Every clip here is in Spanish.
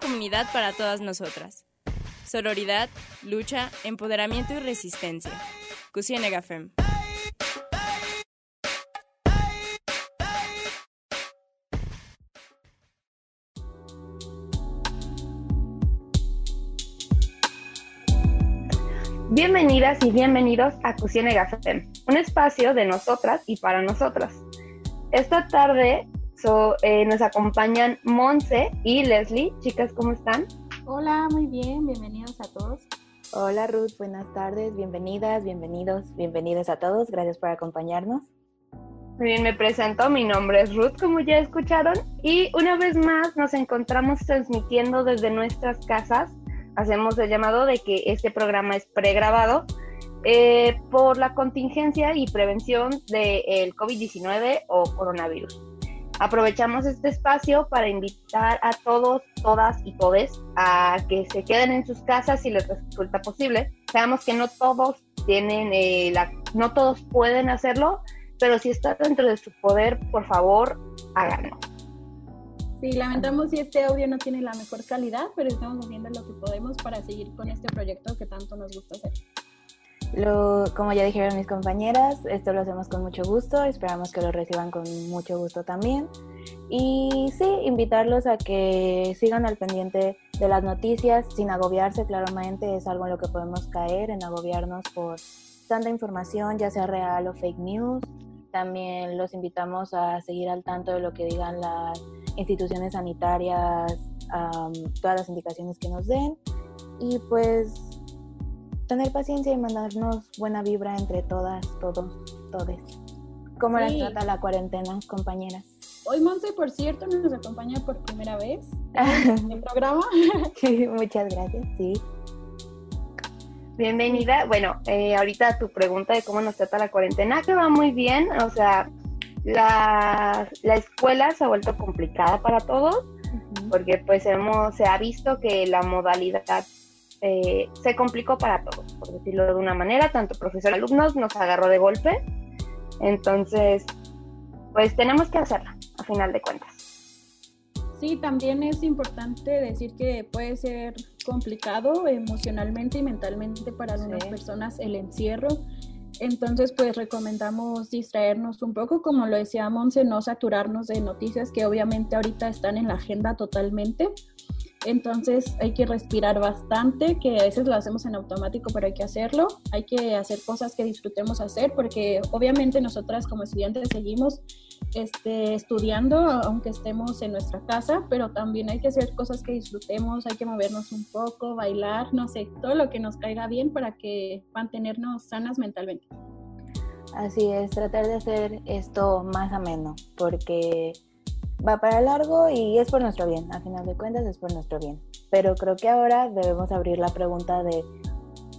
Comunidad para todas nosotras. Sororidad, lucha, empoderamiento y resistencia. Cusienega Fem. Bienvenidas y bienvenidos a Cusienega Fem, un espacio de nosotras y para nosotras. Esta tarde eh, nos acompañan Monse y Leslie. Chicas, ¿cómo están? Hola, muy bien, bienvenidos a todos. Hola Ruth, buenas tardes, bienvenidas, bienvenidos, bienvenidos a todos, gracias por acompañarnos. Muy bien, me presento, mi nombre es Ruth, como ya escucharon, y una vez más nos encontramos transmitiendo desde nuestras casas. Hacemos el llamado de que este programa es pregrabado eh, por la contingencia y prevención del COVID-19 o coronavirus. Aprovechamos este espacio para invitar a todos, todas y todes a que se queden en sus casas si les resulta posible. Sabemos que no todos tienen, eh, la, no todos pueden hacerlo, pero si está dentro de su poder, por favor, háganlo. Sí, lamentamos si este audio no tiene la mejor calidad, pero estamos haciendo lo que podemos para seguir con este proyecto que tanto nos gusta hacer. Lo, como ya dijeron mis compañeras, esto lo hacemos con mucho gusto, esperamos que lo reciban con mucho gusto también. Y sí, invitarlos a que sigan al pendiente de las noticias sin agobiarse, claramente es algo en lo que podemos caer, en agobiarnos por tanta información, ya sea real o fake news. También los invitamos a seguir al tanto de lo que digan las instituciones sanitarias, todas las indicaciones que nos den. Y pues tener paciencia y mandarnos buena vibra entre todas, todos, todes. ¿Cómo las trata la cuarentena, compañeras? Hoy Monse, por cierto, nos acompaña por primera vez en el programa. Sí, muchas gracias, sí. Bienvenida. Bueno, eh, ahorita tu pregunta de cómo nos trata la cuarentena, que va muy bien. O sea, la, la escuela se ha vuelto complicada para todos, porque pues hemos, se ha visto que la modalidad eh, se complicó para todos, por decirlo de una manera, tanto profesor alumnos nos agarró de golpe, entonces, pues tenemos que hacerla, a final de cuentas. Sí, también es importante decir que puede ser complicado emocionalmente y mentalmente para algunas personas el encierro. Entonces, pues recomendamos distraernos un poco, como lo decía Monse, no saturarnos de noticias que obviamente ahorita están en la agenda totalmente. Entonces hay que respirar bastante, que a veces lo hacemos en automático, pero hay que hacerlo. Hay que hacer cosas que disfrutemos hacer, porque obviamente nosotras como estudiantes seguimos este, estudiando, aunque estemos en nuestra casa, pero también hay que hacer cosas que disfrutemos, hay que movernos un poco, bailar, no sé, todo lo que nos caiga bien para que mantenernos sanas mentalmente. Así es, tratar de hacer esto más ameno, porque va para largo y es por nuestro bien, a final de cuentas es por nuestro bien. Pero creo que ahora debemos abrir la pregunta de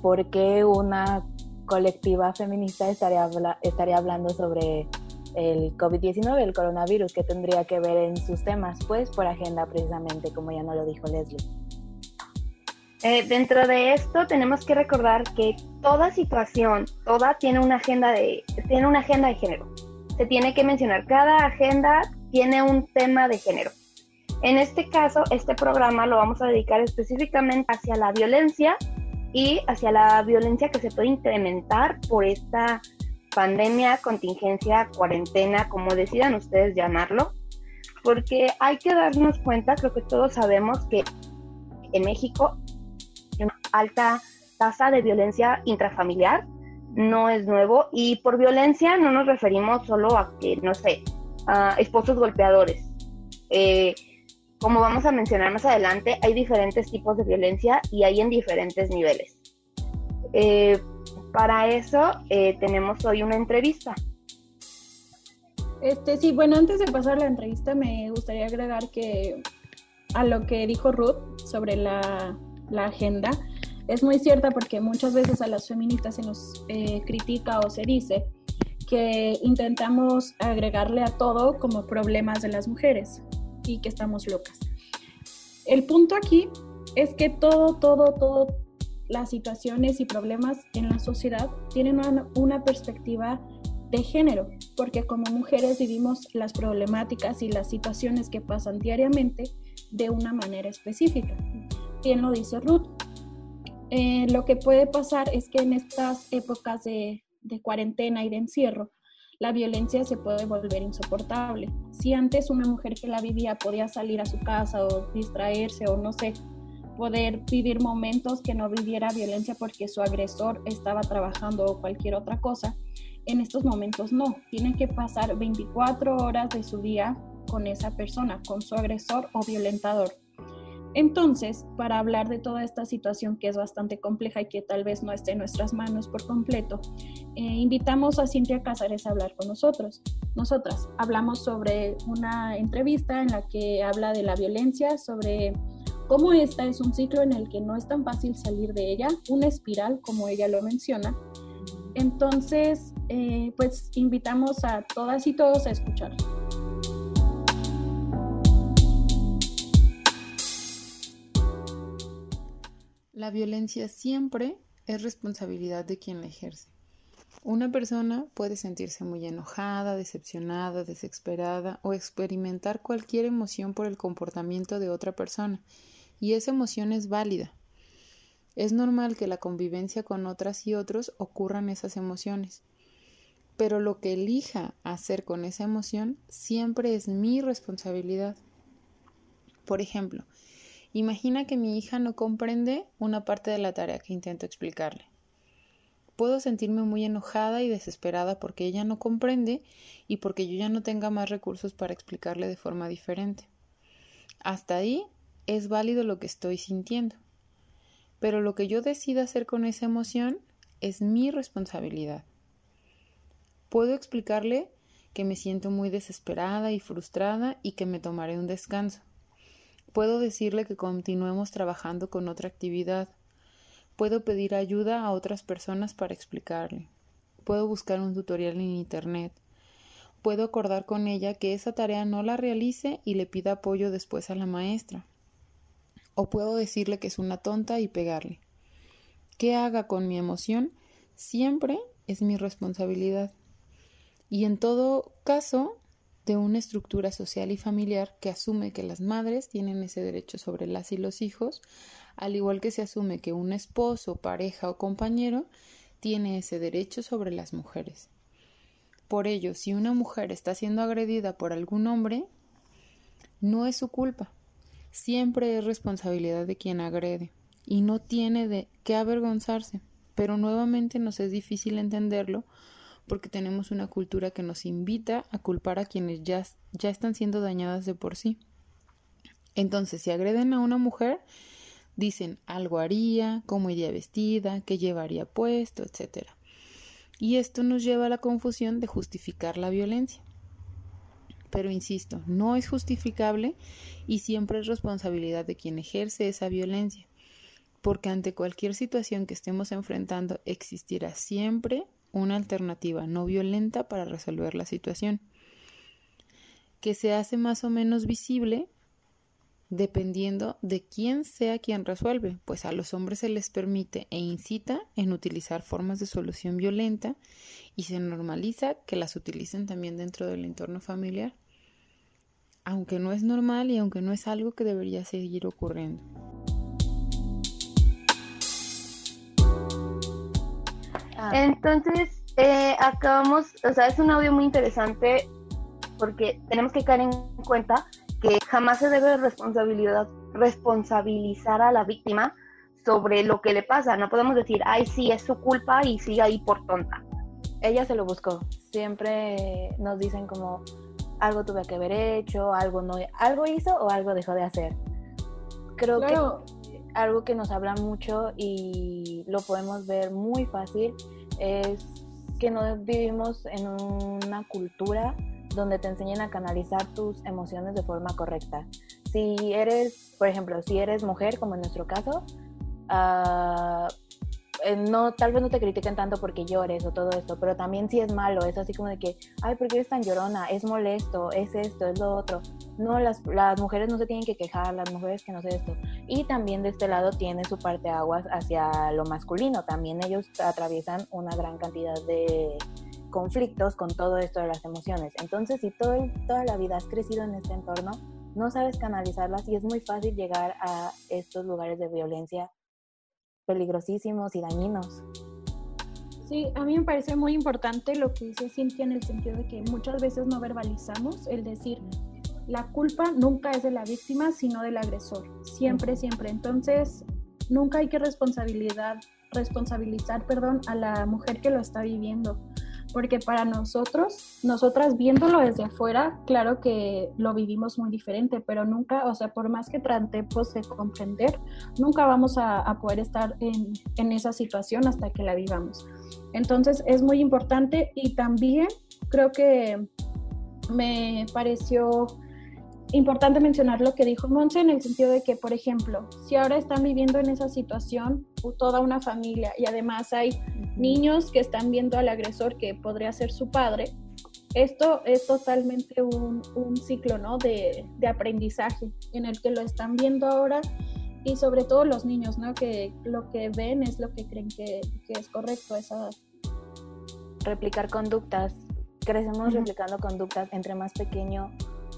por qué una colectiva feminista estaría, estaría hablando sobre el COVID-19, el coronavirus, que tendría que ver en sus temas, pues por agenda precisamente, como ya no lo dijo Leslie. Eh, dentro de esto tenemos que recordar que toda situación, toda tiene una agenda de, tiene una agenda de género. Se tiene que mencionar cada agenda tiene un tema de género. En este caso, este programa lo vamos a dedicar específicamente hacia la violencia y hacia la violencia que se puede incrementar por esta pandemia, contingencia, cuarentena, como decidan ustedes llamarlo, porque hay que darnos cuenta, creo que todos sabemos que en México hay una alta tasa de violencia intrafamiliar, no es nuevo, y por violencia no nos referimos solo a que, no sé, esposos golpeadores. Eh, como vamos a mencionar más adelante, hay diferentes tipos de violencia y hay en diferentes niveles. Eh, para eso eh, tenemos hoy una entrevista. Este, sí, bueno, antes de pasar la entrevista me gustaría agregar que a lo que dijo Ruth sobre la, la agenda, es muy cierta porque muchas veces a las feministas se nos critica o se dice que intentamos agregarle a todo como problemas de las mujeres y que estamos locas. El punto aquí es que todo, todo, todo las situaciones y problemas en la sociedad tienen una, una perspectiva de género, porque como mujeres vivimos las problemáticas y las situaciones que pasan diariamente de una manera específica. Bien lo dice Ruth. Eh, lo que puede pasar es que en estas épocas de, de cuarentena y de encierro, la violencia se puede volver insoportable. Si antes una mujer que la vivía podía salir a su casa o distraerse o no sé, poder vivir momentos que no viviera violencia porque su agresor estaba trabajando o cualquier otra cosa, en estos momentos no. Tienen que pasar 24 horas de su día con esa persona, con su agresor o violentador. Entonces, para hablar de toda esta situación que es bastante compleja y que tal vez no esté en nuestras manos por completo, eh, invitamos a Cintia Cázares a hablar con nosotros. Nosotras hablamos sobre una entrevista en la que habla de la violencia, sobre cómo esta es un ciclo en el que no es tan fácil salir de ella, una espiral, como ella lo menciona. Entonces, eh, pues invitamos a todas y todos a escuchar. La violencia siempre es responsabilidad de quien la ejerce. Una persona puede sentirse muy enojada, decepcionada, desesperada o experimentar cualquier emoción por el comportamiento de otra persona y esa emoción es válida. Es normal que la convivencia con otras y otros ocurran esas emociones, pero lo que elija hacer con esa emoción siempre es mi responsabilidad. Por ejemplo, imagina que mi hija no comprende una parte de la tarea que intento explicarle. Puedo sentirme muy enojada y desesperada porque ella no comprende y porque yo ya no tenga más recursos para explicarle de forma diferente. Hasta ahí es válido lo que estoy sintiendo. Pero lo que yo decida hacer con esa emoción es mi responsabilidad. Puedo explicarle que me siento muy desesperada y frustrada y que me tomaré un descanso. Puedo decirle que continuemos trabajando con otra actividad. Puedo pedir ayuda a otras personas para explicarle. Puedo buscar un tutorial en Internet. Puedo acordar con ella que esa tarea no la realice y le pida apoyo después a la maestra o puedo decirle que es una tonta y pegarle. ¿Qué haga con mi emoción? Siempre es mi responsabilidad. Y en todo caso, de una estructura social y familiar que asume que las madres tienen ese derecho sobre las y los hijos, al igual que se asume que un esposo, pareja o compañero tiene ese derecho sobre las mujeres. Por ello, si una mujer está siendo agredida por algún hombre, no es su culpa, siempre es responsabilidad de quien agrede y no tiene de qué avergonzarse. Pero nuevamente nos es difícil entenderlo porque tenemos una cultura que nos invita a culpar a quienes ya, ya están siendo dañadas de por sí. Entonces, si agreden a una mujer, dicen algo haría, cómo iría vestida, qué llevaría puesto, etc. Y esto nos lleva a la confusión de justificar la violencia. Pero insisto, no es justificable y siempre es responsabilidad de quien ejerce esa violencia, porque ante cualquier situación que estemos enfrentando existirá siempre una alternativa no violenta para resolver la situación, que se hace más o menos visible dependiendo de quién sea quien resuelve, pues a los hombres se les permite e incita en utilizar formas de solución violenta y se normaliza que las utilicen también dentro del entorno familiar, aunque no es normal y aunque no es algo que debería seguir ocurriendo. Ah. Entonces, eh, acabamos, o sea, es un audio muy interesante porque tenemos que caer en cuenta que jamás se debe responsabilidad, responsabilizar a la víctima sobre lo que le pasa. No podemos decir, ay, sí, es su culpa y sigue ahí por tonta. Ella se lo buscó. Siempre nos dicen como algo tuve que haber hecho, algo no, algo hizo o algo dejó de hacer. Creo que algo que nos habla mucho y lo podemos ver muy fácil es que no vivimos en una cultura donde te enseñen a canalizar tus emociones de forma correcta. Si eres, por ejemplo, si eres mujer, como en nuestro caso, uh, eh, no, tal vez no te critiquen tanto porque llores o todo esto, pero también si es malo, es así como de que, ay, ¿por qué eres tan llorona? Es molesto, es esto, es lo otro. No, las, las mujeres no se tienen que quejar, las mujeres que no sé esto. Y también de este lado tiene su parte aguas hacia lo masculino, también ellos atraviesan una gran cantidad de conflictos con todo esto de las emociones. Entonces, si todo, toda la vida has crecido en este entorno, no sabes canalizarlas y es muy fácil llegar a estos lugares de violencia peligrosísimos y dañinos. Sí, a mí me parece muy importante lo que dice Cintia en el sentido de que muchas veces no verbalizamos el decir, la culpa nunca es de la víctima, sino del agresor, siempre, siempre. Entonces, nunca hay que responsabilidad, responsabilizar perdón, a la mujer que lo está viviendo porque para nosotros, nosotras viéndolo desde afuera, claro que lo vivimos muy diferente, pero nunca, o sea, por más que tratemos de comprender, nunca vamos a, poder estar en, en esa situación hasta que la vivamos. Entonces es muy importante y también creo que me pareció importante mencionar lo que dijo Monse en el sentido de que, por ejemplo, si ahora están viviendo en esa situación toda una familia y además hay niños que están viendo al agresor que podría ser su padre, esto es totalmente un, un ciclo ¿no? de, de, aprendizaje en el que lo están viendo ahora y sobre todo los niños, ¿no? que lo que ven es lo que creen que, que es correcto a esa edad. Replicar conductas, crecemos replicando conductas entre más pequeño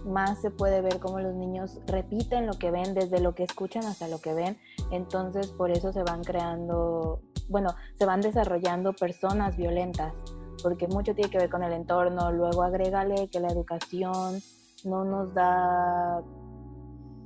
más se puede ver cómo los niños repiten lo que ven, desde lo que escuchan hasta lo que ven. Entonces, por eso se van creando, bueno, se van desarrollando personas violentas, porque mucho tiene que ver con el entorno. Luego agrégale que la educación no nos da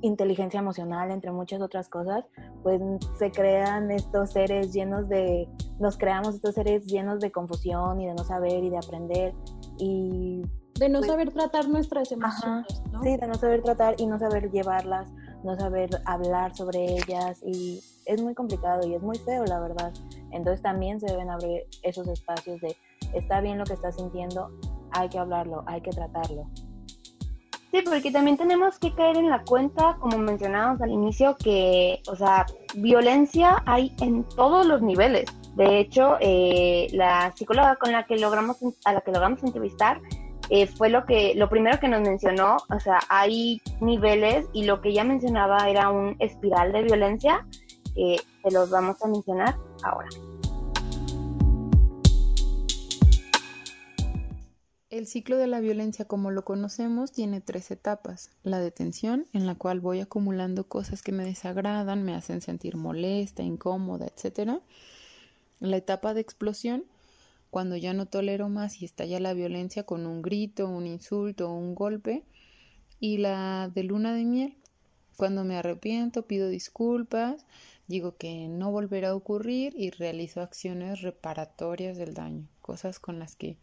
inteligencia emocional, entre muchas otras cosas, pues se crean estos seres llenos de, nos creamos estos seres llenos de confusión y de no saber y de aprender. Y de no pues saber tratar nuestras emociones, ¿no? Sí, de no saber tratar y no saber llevarlas, no saber hablar sobre ellas y es muy complicado y es muy feo, la verdad. Entonces también se deben abrir esos espacios de está bien lo que estás sintiendo, hay que hablarlo, hay que tratarlo. Sí, porque también tenemos que caer en la cuenta, como mencionábamos al inicio, que, o sea, violencia hay en todos los niveles. De hecho, eh, la psicóloga con la que logramos, a la que logramos entrevistar, eh, fue lo que lo primero que nos mencionó, o sea, hay niveles y lo que ella mencionaba era un espiral de violencia, que se los vamos a mencionar ahora. El ciclo de la violencia como lo conocemos tiene tres etapas. La detención, en la cual voy acumulando cosas que me desagradan, me hacen sentir molesta, incómoda, etc. La etapa de explosión, cuando ya no tolero más y estalla la violencia con un grito, un insulto un golpe, y la de luna de miel, cuando me arrepiento, pido disculpas, digo que no volverá a ocurrir y realizo acciones reparatorias del daño, cosas con las que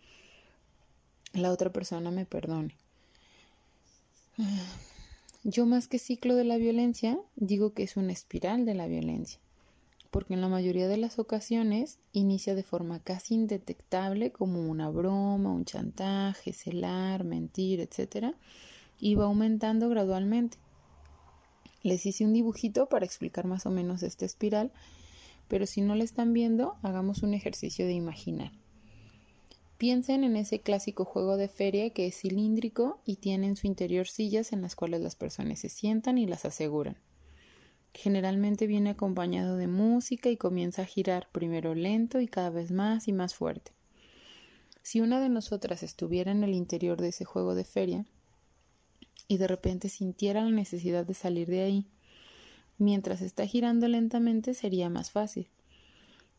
la otra persona me perdone. Yo más que ciclo de la violencia, digo que es una espiral de la violencia porque en la mayoría de las ocasiones inicia de forma casi indetectable como una broma, un chantaje, celar, mentir, etc. y va aumentando gradualmente. Les hice un dibujito para explicar más o menos esta espiral, pero si no la están viendo, hagamos un ejercicio de imaginar. Piensen en ese clásico juego de feria que es cilíndrico y tiene en su interior sillas en las cuales las personas se sientan y las aseguran. Generalmente viene acompañado de música y comienza a girar primero lento y cada vez más y más fuerte. Si una de nosotras estuviera en el interior de ese juego de feria y de repente sintiera la necesidad de salir de ahí, mientras está girando lentamente sería más fácil.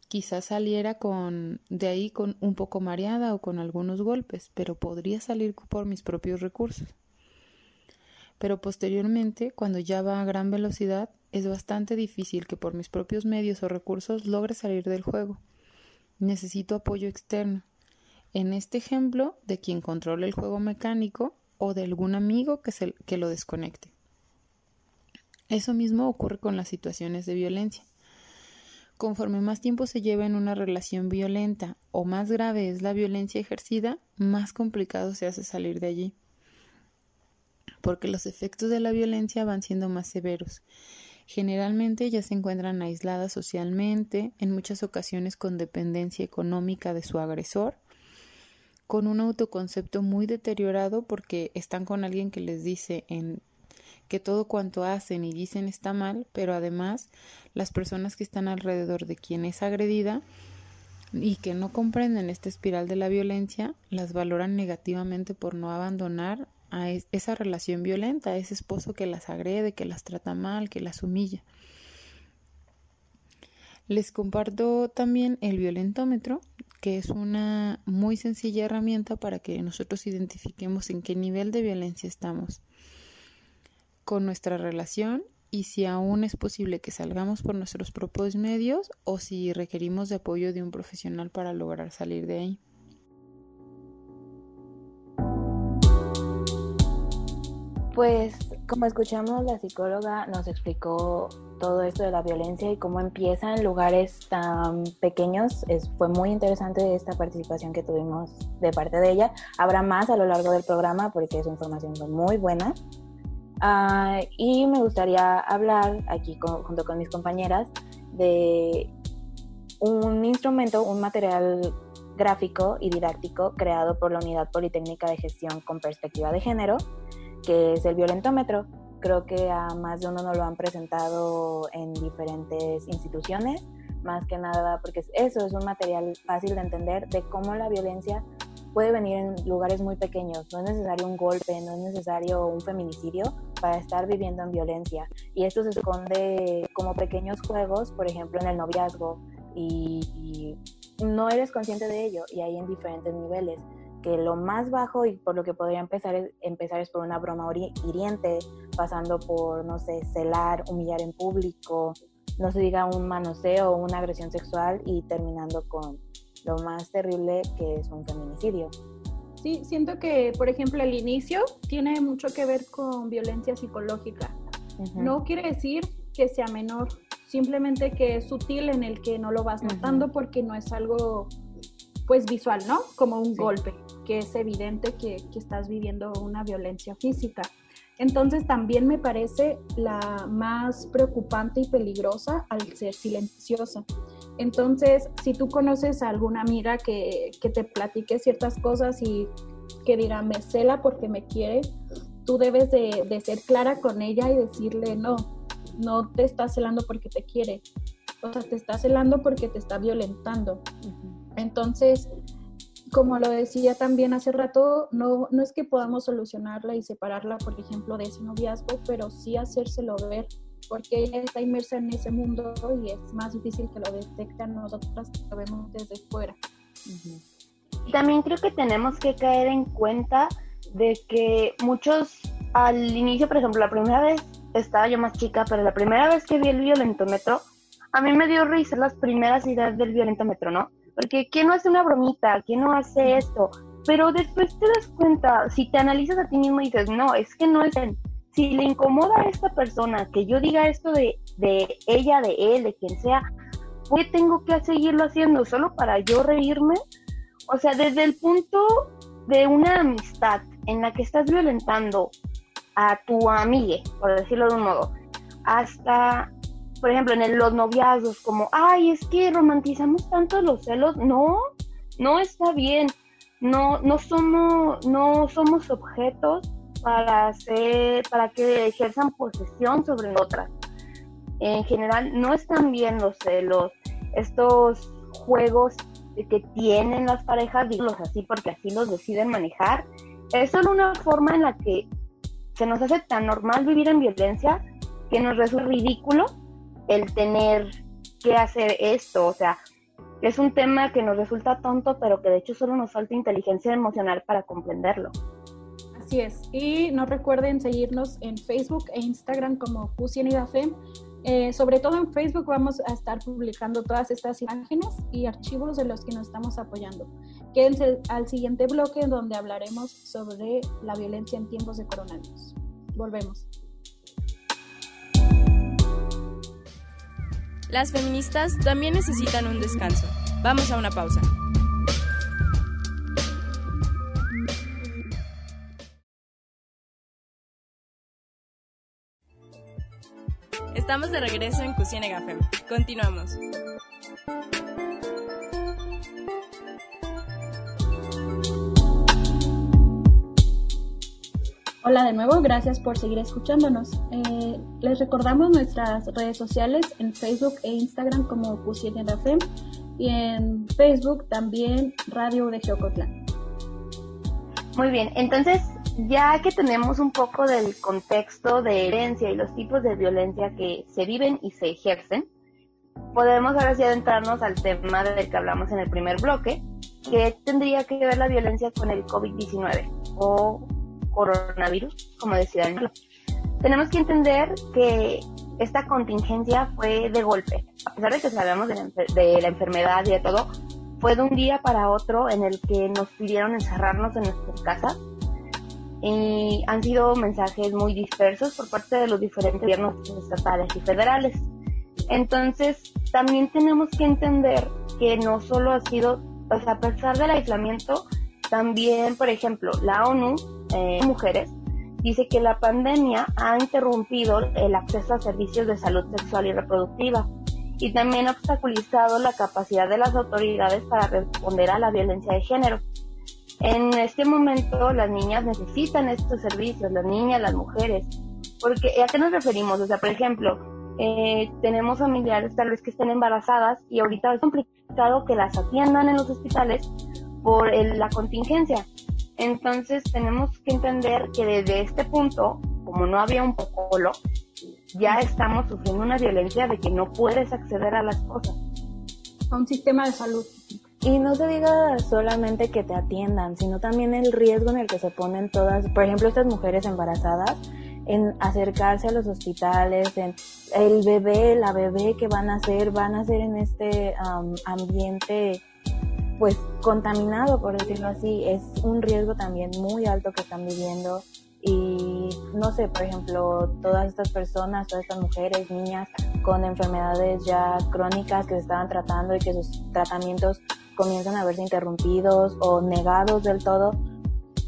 Quizás saliera con de ahí con un poco mareada o con algunos golpes, pero podría salir por mis propios recursos. Pero posteriormente, cuando ya va a gran velocidad, es bastante difícil que por mis propios medios o recursos logre salir del juego. Necesito apoyo externo. En este ejemplo, de quien controle el juego mecánico o de algún amigo que, se, que lo desconecte. Eso mismo ocurre con las situaciones de violencia. Conforme más tiempo se lleva en una relación violenta o más grave es la violencia ejercida, más complicado se hace salir de allí. Porque los efectos de la violencia van siendo más severos. Generalmente ya se encuentran aisladas socialmente, en muchas ocasiones con dependencia económica de su agresor, con un autoconcepto muy deteriorado porque están con alguien que les dice en que todo cuanto hacen y dicen está mal, pero además las personas que están alrededor de quien es agredida y que no comprenden esta espiral de la violencia las valoran negativamente por no abandonar a esa relación violenta, a ese esposo que las agrede, que las trata mal, que las humilla. Les comparto también el violentómetro, que es una muy sencilla herramienta para que nosotros identifiquemos en qué nivel de violencia estamos con nuestra relación y si aún es posible que salgamos por nuestros propios medios o si requerimos de apoyo de un profesional para lograr salir de ahí. Pues como escuchamos, la psicóloga nos explicó todo esto de la violencia y cómo empieza en lugares tan pequeños. Es, fue muy interesante esta participación que tuvimos de parte de ella. Habrá más a lo largo del programa porque su información fue muy buena. Ah, y me gustaría hablar aquí junto con mis compañeras de un instrumento, un material gráfico y didáctico creado por la Unidad Politécnica de Gestión con Perspectiva de Género que es el violentómetro. Creo que a más de uno nos lo han presentado en diferentes instituciones, más que nada porque eso es un material fácil de entender de cómo la violencia puede venir en lugares muy pequeños. No es necesario un golpe, no es necesario un feminicidio para estar viviendo en violencia. Y esto se esconde como pequeños juegos, por ejemplo, en el noviazgo, y, y no eres consciente de ello, y hay en diferentes niveles que lo más bajo y por lo que podría empezar es, empezar es por una broma hiriente, pasando por, no sé, celar, humillar en público, no se diga un manoseo una agresión sexual y terminando con lo más terrible que es un feminicidio. Sí, siento que, por ejemplo, el inicio tiene mucho que ver con violencia psicológica. No quiere decir que sea menor, simplemente que es sutil en el que no lo vas notando porque no es algo pues visual, ¿no? Como un golpe, que es evidente que, que, estás viviendo una violencia física. Entonces también me parece la más preocupante y peligrosa al ser silenciosa. Entonces, si tú conoces a alguna amiga que, que te platique ciertas cosas y que diga, me cela porque me quiere, tú debes de, de ser clara con ella y decirle, no, no te está celando porque te quiere, o sea, te está celando porque te está violentando. Entonces, como lo decía también hace rato, no, no es que podamos solucionarla y separarla, por ejemplo, de ese noviazgo, pero sí hacérselo ver, porque ella está inmersa en ese mundo y es más difícil que lo detecten nosotras que lo vemos desde fuera. También creo que tenemos que caer en cuenta de que muchos al inicio, por ejemplo, la primera vez estaba yo más chica, pero la primera vez que vi el violentómetro, a mí me dio risa las primeras ideas del violentómetro, ¿no? Porque ¿quién no hace una bromita? ¿Quién no hace esto? Pero después te das cuenta, si te analizas a ti mismo y dices, no, es que no es él. Si le incomoda a esta persona que yo diga esto de, de ella, de él, de quien sea, ¿por qué tengo que seguirlo haciendo solo para yo reírme? O sea, desde el punto de una amistad en la que estás violentando a tu amiga, por decirlo de un modo, hasta por ejemplo, en los noviazgos, como, ay, es que romantizamos tanto los celos. No, no está bien. No, no somos, no somos objetos para hacer, para que ejerzan posesión sobre otras. En general, no están bien los celos. Estos juegos que tienen las parejas, digo así porque así los deciden manejar, es solo una forma en la que se nos hace tan normal vivir en violencia que nos resulta ridículo el tener que hacer esto, o sea, es un tema que nos resulta tonto, pero que de hecho solo nos falta inteligencia emocional para comprenderlo. Así es, y no recuerden seguirnos en Facebook e Instagram como Fusienidafem. Eh, sobre todo en Facebook vamos a estar publicando todas estas imágenes y archivos de los que nos estamos apoyando. Quédense al siguiente bloque donde hablaremos sobre la violencia en tiempos de coronavirus. Volvemos. Las feministas también necesitan un descanso. Vamos a una pausa. Estamos de regreso en Cusine Gafem. Continuamos. Hola de nuevo, gracias por seguir escuchándonos. Eh, les recordamos nuestras redes sociales en Facebook e Instagram como Fem y en Facebook también Radio de Geocotlán. Muy bien, entonces ya que tenemos un poco del contexto de herencia y los tipos de violencia que se viven y se ejercen, podemos ahora sí adentrarnos al tema del que hablamos en el primer bloque, que tendría que ver la violencia con el COVID-19 o coronavirus, como decía Daniel. Tenemos que entender que esta contingencia fue de golpe, a pesar de que sabemos de la, de la enfermedad y de todo, fue de un día para otro en el que nos pidieron encerrarnos en nuestras casas y han sido mensajes muy dispersos por parte de los diferentes gobiernos estatales y federales. Entonces, también tenemos que entender que no solo ha sido, sea, a pesar del aislamiento, también, por ejemplo, la ONU, eh, Mujeres, dice que la pandemia ha interrumpido el acceso a servicios de salud sexual y reproductiva y también ha obstaculizado la capacidad de las autoridades para responder a la violencia de género. En este momento las niñas necesitan estos servicios, las niñas, las mujeres, porque ¿a qué nos referimos? O sea, por ejemplo, eh, tenemos familiares tal vez que estén embarazadas y ahorita es complicado que las atiendan en los hospitales por la contingencia. Entonces tenemos que entender que desde este punto, como no había un protocolo, ya estamos sufriendo una violencia de que no puedes acceder a las cosas. A un sistema de salud. Y no se diga solamente que te atiendan, sino también el riesgo en el que se ponen todas, por ejemplo, estas mujeres embarazadas, en acercarse a los hospitales, en el bebé, la bebé que van a ser, van a ser en este ambiente pues contaminado, por decirlo así, es un riesgo también muy alto que están viviendo y no sé, por ejemplo, todas estas personas, todas estas mujeres, niñas con enfermedades ya crónicas que se estaban tratando y que sus tratamientos comienzan a verse interrumpidos o negados del todo,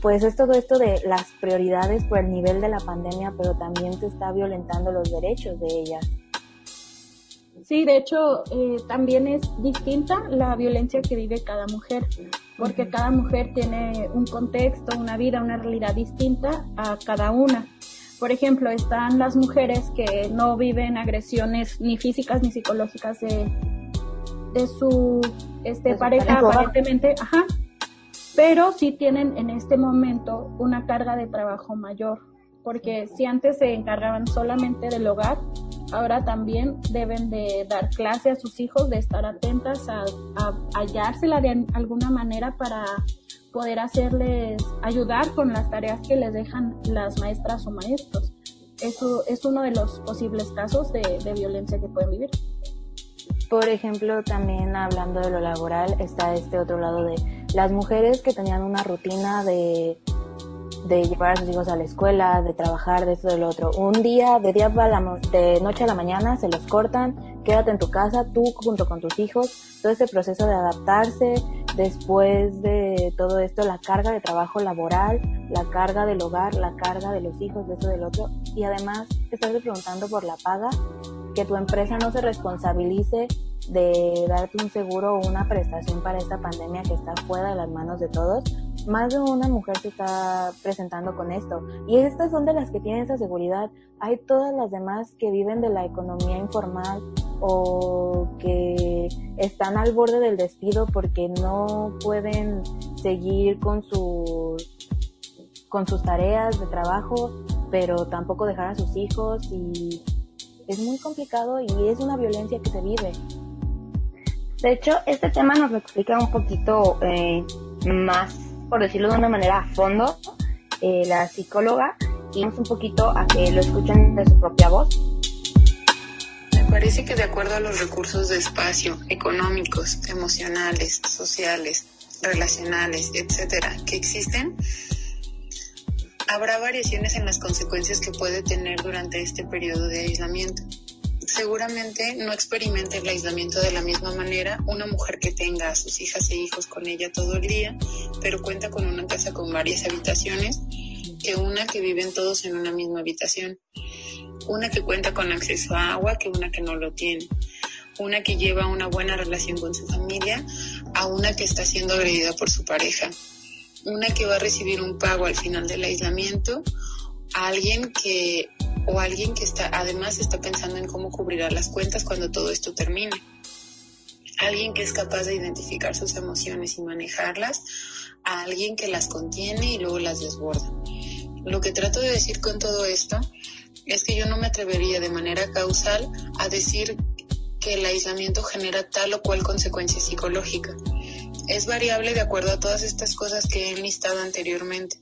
pues es todo esto de las prioridades por el nivel de la pandemia, pero también se está violentando los derechos de ellas. Sí, de hecho, eh, también es distinta la violencia que vive cada mujer, porque cada mujer tiene un contexto, una vida, una realidad distinta a cada una. Por ejemplo, están las mujeres que no viven agresiones ni físicas ni psicológicas de, de su este, pareja, aparentemente, ajá, pero sí tienen en este momento una carga de trabajo mayor, porque si antes se encargaban solamente del hogar, ahora también deben de dar clase a sus hijos, de estar atentas a, hallársela de alguna manera para poder hacerles ayudar con las tareas que les dejan las maestras o maestros. Eso es uno de los posibles casos de, de violencia que pueden vivir. Por ejemplo, también hablando de lo laboral, está este otro lado de las mujeres que tenían una rutina de, de llevar a sus hijos a la escuela, de trabajar, de esto, del otro. Un día, de día a la, de noche a la mañana, se los cortan, quédate en tu casa, tú junto con tus hijos, todo ese proceso de adaptarse, después de todo esto, la carga de trabajo laboral, la carga del hogar, la carga de los hijos, de esto, del otro, y además estás preguntando por la paga, que tu empresa no se responsabilice de darte un seguro o una prestación para esta pandemia que está fuera de las manos de todos, más de una mujer se está presentando con esto. Y estas son de las que tienen esa seguridad. Hay todas las demás que viven de la economía informal o que están al borde del despido porque no pueden seguir con sus con sus tareas de trabajo, pero tampoco dejar a sus hijos y es muy complicado y es una violencia que se vive. De hecho, este tema nos lo explica un poquito eh, más, por decirlo de una manera a fondo, eh, la psicóloga y vamos un poquito a que lo escuchen de su propia voz. Me parece que de acuerdo a los recursos de espacio, económicos, emocionales, sociales, relacionales, etcétera, que existen, habrá variaciones en las consecuencias que puede tener durante este periodo de aislamiento. Seguramente no experimente el aislamiento de la misma manera una mujer que tenga a sus hijas e hijos con ella todo el día, pero cuenta con una casa con varias habitaciones, que una que viven todos en una misma habitación. Una que cuenta con acceso a agua que una que no lo tiene. Una que lleva una buena relación con su familia a una que está siendo agredida por su pareja una que va a recibir un pago al final del aislamiento, a alguien que o alguien que está además está pensando en cómo cubrirá las cuentas cuando todo esto termine. Alguien que es capaz de identificar sus emociones y manejarlas, a alguien que las contiene y luego las desborda. Lo que trato de decir con todo esto es que yo no me atrevería de manera causal a decir que el aislamiento genera tal o cual consecuencia psicológica. Es variable de acuerdo a todas estas cosas que he enlistado anteriormente,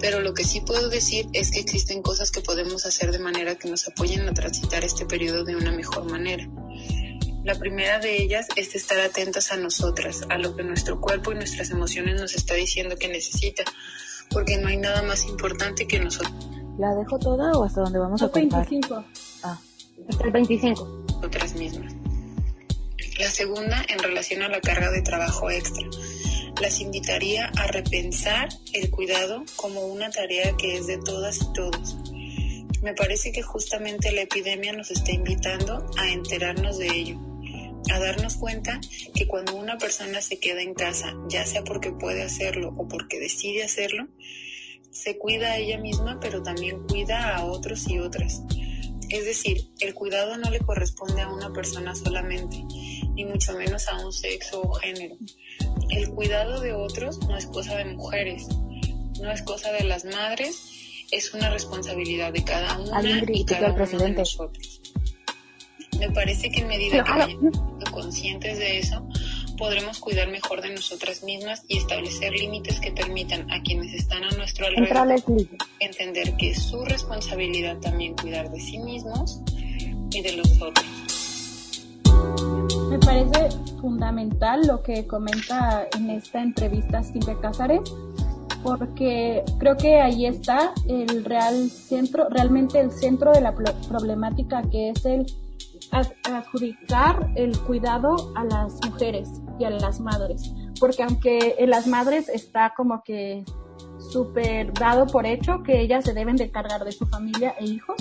pero lo que sí puedo decir es que existen cosas que podemos hacer de manera que nos apoyen a transitar este periodo de una mejor manera. La primera de ellas es estar atentas a nosotras, a lo que nuestro cuerpo y nuestras emociones nos está diciendo que necesita, porque no hay nada más importante que nosotros. ¿La dejo toda o hasta dónde vamos a contar? 25. Ah, Hasta el 25. nosotras mismas. La segunda, en relación a la carga de trabajo extra. Las invitaría a repensar el cuidado como una tarea que es de todas y todos. Me parece que justamente la epidemia nos está invitando a enterarnos de ello, a darnos cuenta que cuando una persona se queda en casa, ya sea porque puede hacerlo o porque decide hacerlo, se cuida a ella misma, pero también cuida a otros y otras. Es decir, el cuidado no le corresponde a una persona solamente, ni mucho menos a un sexo o género. El cuidado de otros no es cosa de mujeres, no es cosa de las madres, es una responsabilidad de cada una y cada uno de nosotros. Me parece que en medida que vayamos conscientes de eso, podremos cuidar mejor de nosotras mismas y establecer límites que permitan a quienes están a nuestro alrededor entender que es su responsabilidad también cuidar de sí mismos y de los otros. Me parece fundamental lo que comenta en esta entrevista Silvia Cázares, porque creo que ahí está el real centro, realmente el centro de la pro- problemática que es el ad- adjudicar el cuidado a las mujeres y a las madres, porque aunque en las madres está como que súper dado por hecho que ellas se deben de cargar de su familia e hijos,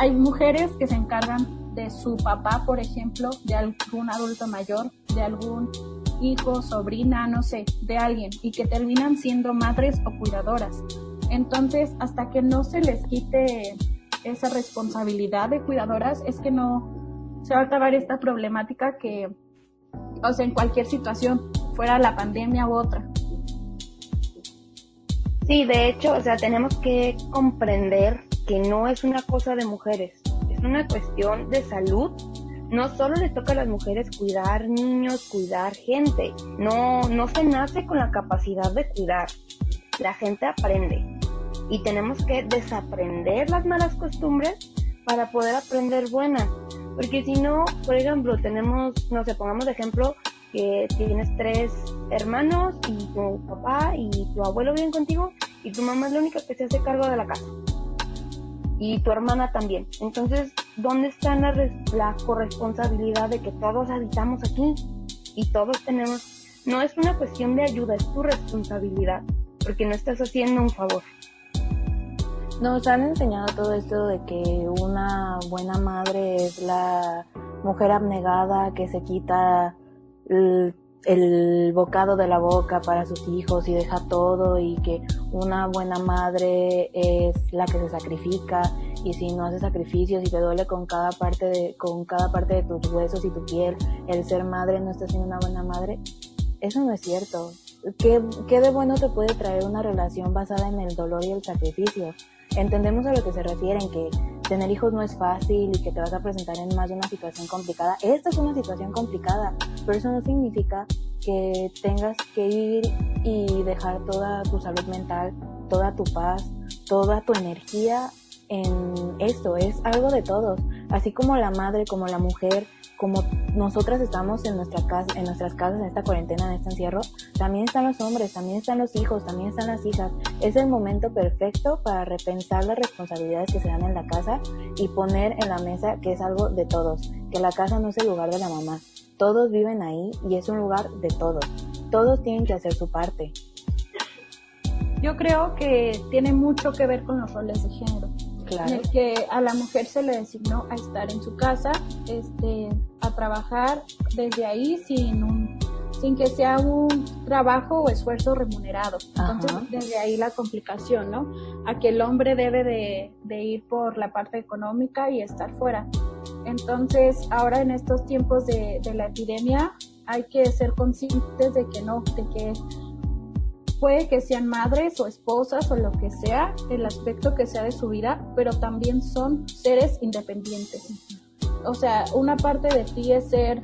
hay mujeres que se encargan de su papá, por ejemplo, de algún adulto mayor, de algún hijo, sobrina, no sé, de alguien, y que terminan siendo madres o cuidadoras. Entonces, hasta que no se les quite esa responsabilidad de cuidadoras, es que no se va a acabar esta problemática que, o sea, en cualquier situación, fuera la pandemia u otra. Sí, de hecho, o sea, tenemos que comprender que no es una cosa de mujeres, es una cuestión de salud. No solo les toca a las mujeres cuidar niños, cuidar gente, no, no se nace con la capacidad de cuidar, la gente aprende y tenemos que desaprender las malas costumbres para poder aprender buenas, porque si no, por ejemplo, tenemos, no sé, pongamos de ejemplo que tienes tres hermanos y tu papá y tu abuelo viven contigo y tu mamá es la única que se hace cargo de la casa. Y tu hermana también. Entonces, ¿dónde está la, la corresponsabilidad de que todos habitamos aquí y todos tenemos... No es una cuestión de ayuda, es tu responsabilidad, porque no estás haciendo un favor. Nos han enseñado todo esto de que una buena madre es la mujer abnegada que se quita el, el bocado de la boca para sus hijos y deja todo y que una buena madre es la que se sacrifica y si no hace sacrificios y te duele con cada parte de con cada parte de tus huesos y tu piel el ser madre no estás siendo una buena madre eso no es cierto ¿Qué, ¿Qué de bueno te puede traer una relación basada en el dolor y el sacrificio? Entendemos a lo que se refieren, que tener hijos no es fácil y que te vas a presentar en más de una situación complicada. Esta es una situación complicada, pero eso no significa que tengas que ir y dejar toda tu salud mental, toda tu paz, toda tu energía en esto. Es algo de todos. Así como la madre, como la mujer, como nosotras estamos en nuestra casa, en nuestras casas, en esta cuarentena, en este encierro, también están los hombres, también están los hijos, también están las hijas. Es el momento perfecto para repensar las responsabilidades que se dan en la casa y poner en la mesa que es algo de todos, que la casa no es el lugar de la mamá. Todos viven ahí y es un lugar de todos. Todos tienen que hacer su parte. Yo creo que tiene mucho que ver con los roles de género. En Claro. el que a la mujer se le designó a estar en su casa, este, a trabajar desde ahí sin un, sin que sea un trabajo o esfuerzo remunerado. Entonces, Ajá. desde ahí la complicación, ¿no? A que el hombre debe de, de ir por la parte económica y estar fuera. Entonces, ahora en estos tiempos de, de la epidemia, hay que ser conscientes de que no, de que puede que sean madres o esposas o lo que sea, el aspecto que sea de su vida, pero también son seres independientes. O sea, una parte de ti es ser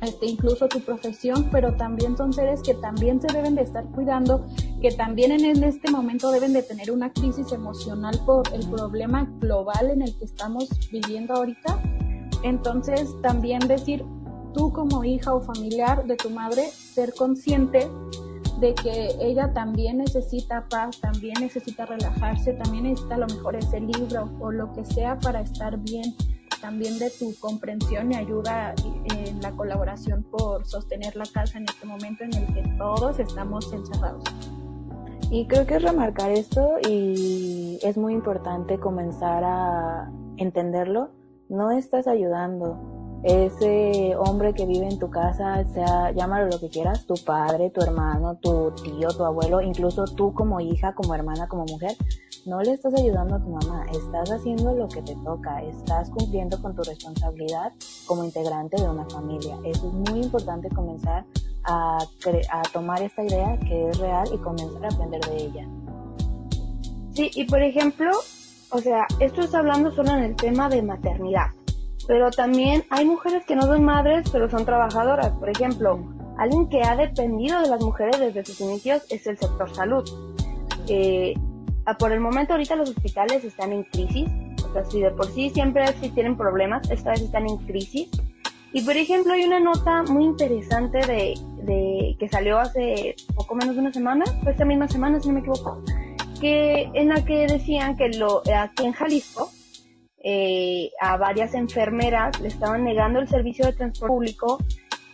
este, incluso tu profesión, pero también son seres que también se deben de estar cuidando, que también en este momento deben de tener una crisis emocional por el problema global en el que estamos viviendo ahorita. Entonces, también decir, tú como hija o familiar de tu madre, ser consciente de que ella también necesita paz, también necesita relajarse, también necesita a lo mejor ese libro o lo que sea para estar bien, también de tu comprensión y ayuda en la colaboración por sostener la casa en este momento en el que todos estamos encerrados. Y creo que es remarcar esto y es muy importante comenzar a entenderlo. No estás ayudando, ese hombre que vive en tu casa, sea, llámalo lo que quieras, tu padre, tu hermano, tu tío, tu abuelo, incluso tú como hija, como hermana, como mujer, no le estás ayudando a tu mamá, estás haciendo lo que te toca, estás cumpliendo con tu responsabilidad como integrante de una familia. Es muy importante comenzar a, a tomar esta idea que es real y comenzar a aprender de ella. Sí, y por ejemplo, o sea, esto está hablando solo en el tema de maternidad pero también hay mujeres que no son madres, pero son trabajadoras. Por ejemplo, alguien que ha dependido de las mujeres desde sus inicios es el sector salud. Eh, por el momento ahorita los hospitales están en crisis, o sea, si de por sí siempre si tienen problemas, esta vez están en crisis. Y por ejemplo hay una nota muy interesante de, de que salió hace poco menos de una semana, fue esta misma semana si no me equivoco, que en la que decían que aquí en Jalisco eh, a varias enfermeras le estaban negando el servicio de transporte público,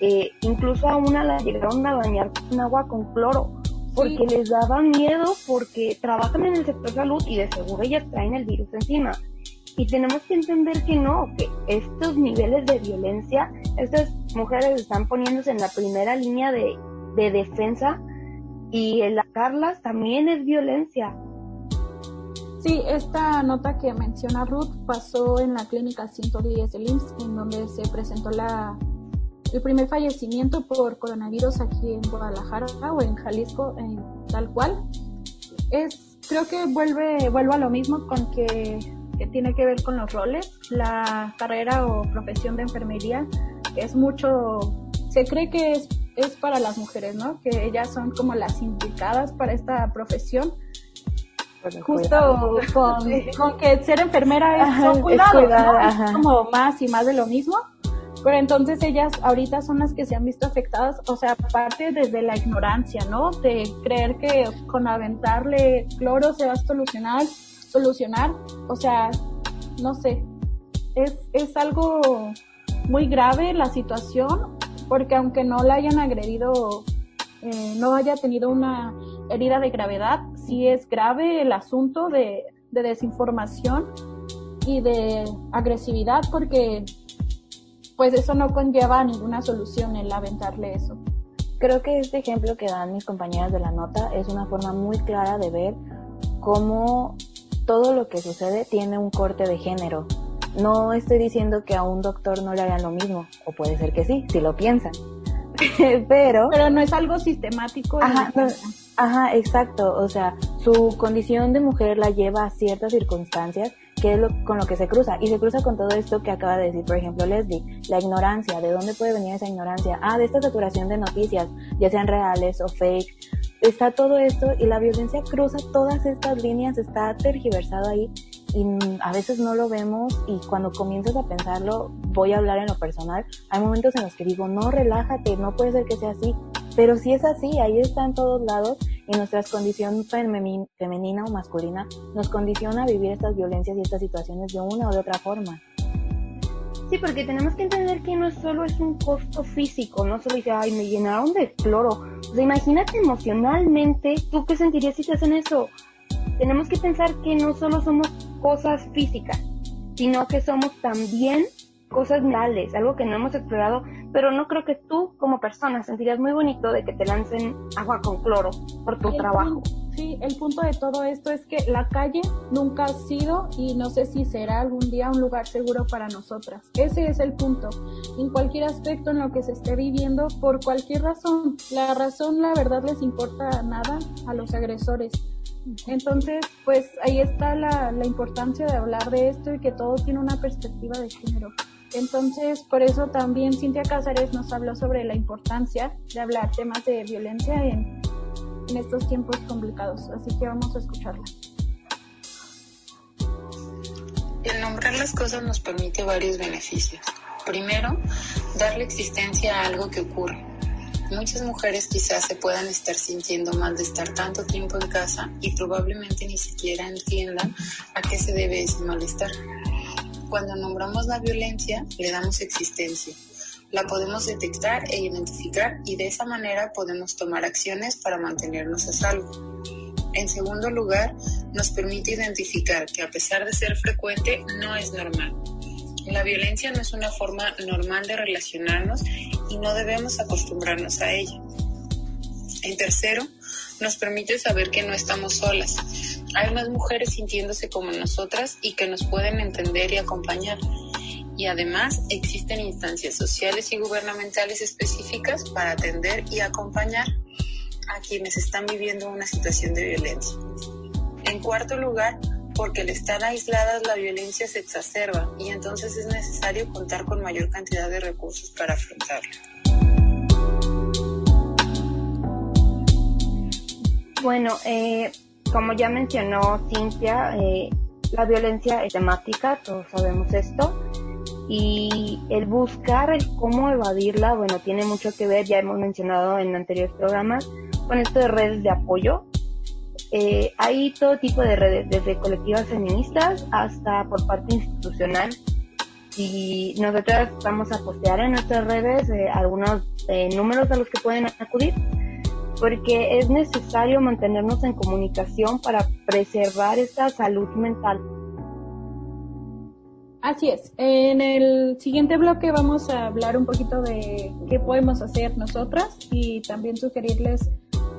eh, incluso a una la llegaron a bañar con agua con cloro, porque les daba miedo porque trabajan en el sector salud y de seguro ellas traen el virus encima. Y tenemos que entender que no, que estos niveles de violencia, estas mujeres están poniéndose en la primera línea de, de defensa y el atacarlas también es violencia. Sí, esta nota que menciona Ruth pasó en la clínica 110 del IMSS, en donde se presentó la, el primer fallecimiento por coronavirus aquí en Guadalajara o en Jalisco, tal cual. Es, creo que vuelve, vuelvo a lo mismo con que, tiene que ver con los roles. La carrera o profesión de enfermería es mucho, se cree que es, para las mujeres, ¿no? Que ellas son como las indicadas para esta profesión justo con, que ser enfermera es, como más y más de lo mismo. Pero entonces ellas ahorita son las que se han visto afectadas, o sea, aparte desde la ignorancia, ¿no? De creer que con aventarle cloro se va a solucionar, solucionar, o sea, no sé, es, es algo muy grave la situación, porque aunque no la hayan agredido, eh, no haya tenido una herida de gravedad, sí es grave el asunto de, desinformación y de agresividad porque pues eso no conlleva ninguna solución el aventarle eso. Creo que este ejemplo que dan mis compañeras de la nota es una forma muy clara de ver cómo todo lo que sucede tiene un corte de género. No estoy diciendo que a un doctor no le hagan lo mismo, o puede ser que sí, si lo piensan. Pero... Pero no es algo sistemático. Ajá, exacto. O sea, su condición de mujer la lleva a ciertas circunstancias que es lo, con lo que se cruza. Y se cruza con todo esto que acaba de decir, por ejemplo, Leslie, la ignorancia. ¿De dónde puede venir esa ignorancia? Ah, de esta saturación de noticias, ya sean reales o fake. Está todo esto y la violencia cruza todas estas líneas, está tergiversado ahí y a veces no lo vemos y cuando comienzas a pensarlo, voy a hablar en lo personal, hay momentos en los que digo, no, relájate, no puede ser que sea así, pero si es así, ahí está en todos lados y nuestra condición femenina o masculina nos condiciona a vivir estas violencias y estas situaciones de una o de otra forma. Sí, porque tenemos que entender que no solo es un costo físico, no solo dice, ay, me llenaron de cloro. O sea, imagínate emocionalmente, ¿tú qué sentirías si te hacen eso? Tenemos que pensar que no solo somos cosas físicas, sino que somos también cosas mentales, algo que no hemos explorado, pero no creo que tú como persona sentirías muy bonito de que te lancen agua con cloro por tu trabajo. Sí, el punto de todo esto es que la calle nunca ha sido y no sé si será algún día un lugar seguro para nosotras. Ese es el punto. En cualquier aspecto en lo que se esté viviendo, por cualquier razón. La razón, la verdad, les importa nada a los agresores. Entonces, pues ahí está la, importancia de hablar de esto y que todo tiene una perspectiva de género. Entonces, por eso también Cintia Cázares nos habló sobre la importancia de hablar temas de violencia en, en estos tiempos complicados. Así que vamos a escucharla. El nombrar las cosas nos permite varios beneficios. Primero, darle existencia a algo que ocurre. Muchas mujeres quizás se puedan estar sintiendo mal de estar tanto tiempo en casa y probablemente ni siquiera entiendan a qué se debe ese malestar. Cuando nombramos la violencia, le damos existencia. La podemos detectar e identificar y de esa manera podemos tomar acciones para mantenernos a salvo. En segundo lugar, nos permite identificar que a pesar de ser frecuente, no es normal. La violencia no es una forma normal de relacionarnos y no debemos acostumbrarnos a ella. En tercero, nos permite saber que no estamos solas. Hay más mujeres sintiéndose como nosotras y que nos pueden entender y acompañar. Y además existen instancias sociales y gubernamentales específicas para atender y acompañar a quienes están viviendo una situación de violencia. En cuarto lugar, porque al estar aisladas la violencia se exacerba y entonces es necesario contar con mayor cantidad de recursos para afrontarla. Bueno, eh, como ya mencionó Cintia, eh, la violencia es temática, todos sabemos esto, y el buscar el cómo evadirla, bueno, tiene mucho que ver, ya hemos mencionado en anteriores programas, con esto de redes de apoyo. Eh, hay todo tipo de redes, desde colectivas feministas hasta por parte institucional. Y nosotras vamos a postear en nuestras redes eh, algunos eh, números a los que pueden acudir, porque es necesario mantenernos en comunicación para preservar esta salud mental. Así es. En el siguiente bloque vamos a hablar un poquito de qué podemos hacer nosotras y también sugerirles